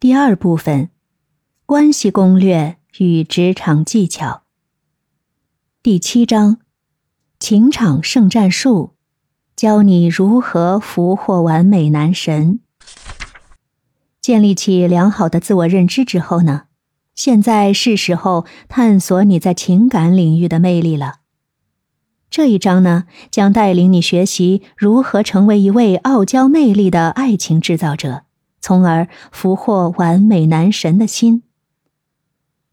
第二部分：关系攻略与职场技巧。第七章：情场胜战术，教你如何俘获完美男神。建立起良好的自我认知之后呢？现在是时候探索你在情感领域的魅力了。这一章呢，将带领你学习如何成为一位傲娇魅力的爱情制造者，从而俘获完美男神的心。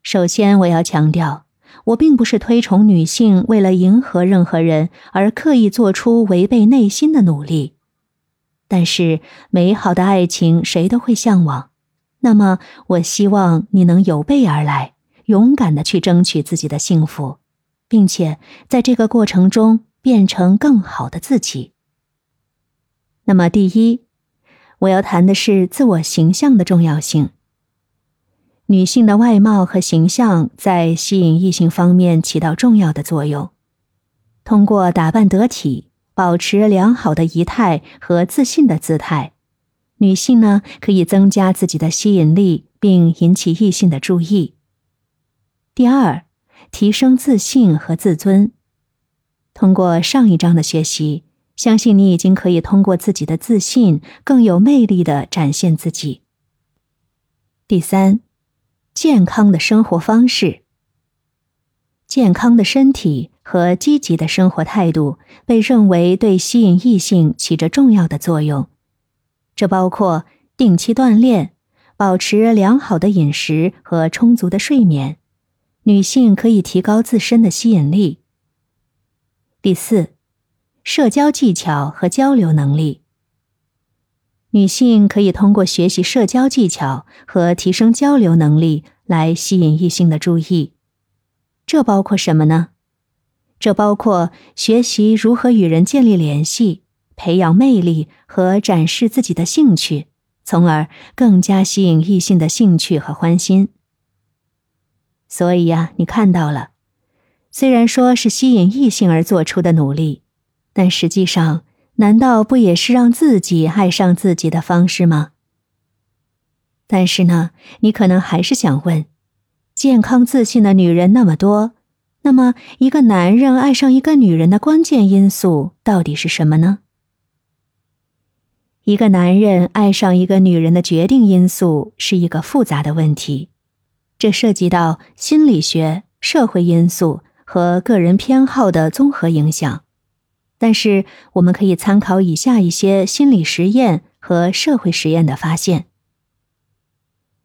首先，我要强调，我并不是推崇女性为了迎合任何人而刻意做出违背内心的努力。但是，美好的爱情谁都会向往。那么，我希望你能有备而来，勇敢的去争取自己的幸福。并且在这个过程中变成更好的自己。那么，第一，我要谈的是自我形象的重要性。女性的外貌和形象在吸引异性方面起到重要的作用。通过打扮得体、保持良好的仪态和自信的姿态，女性呢可以增加自己的吸引力，并引起异性的注意。第二。提升自信和自尊。通过上一章的学习，相信你已经可以通过自己的自信，更有魅力的展现自己。第三，健康的生活方式。健康的身体和积极的生活态度被认为对吸引异性起着重要的作用。这包括定期锻炼、保持良好的饮食和充足的睡眠。女性可以提高自身的吸引力。第四，社交技巧和交流能力。女性可以通过学习社交技巧和提升交流能力来吸引异性的注意。这包括什么呢？这包括学习如何与人建立联系、培养魅力和展示自己的兴趣，从而更加吸引异性的兴趣和欢心。所以呀，你看到了，虽然说是吸引异性而做出的努力，但实际上，难道不也是让自己爱上自己的方式吗？但是呢，你可能还是想问：健康自信的女人那么多，那么一个男人爱上一个女人的关键因素到底是什么呢？一个男人爱上一个女人的决定因素是一个复杂的问题。这涉及到心理学、社会因素和个人偏好的综合影响，但是我们可以参考以下一些心理实验和社会实验的发现。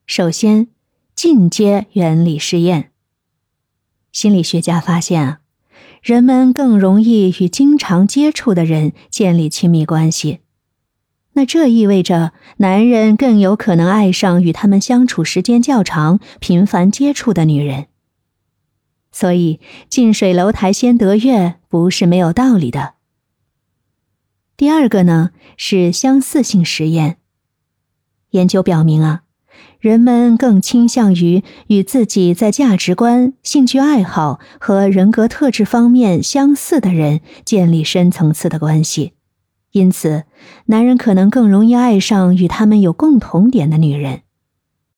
首先，进阶原理试验。心理学家发现啊，人们更容易与经常接触的人建立亲密关系。那这意味着，男人更有可能爱上与他们相处时间较长、频繁接触的女人。所以，近水楼台先得月不是没有道理的。第二个呢，是相似性实验。研究表明啊，人们更倾向于与自己在价值观、兴趣爱好和人格特质方面相似的人建立深层次的关系。因此，男人可能更容易爱上与他们有共同点的女人。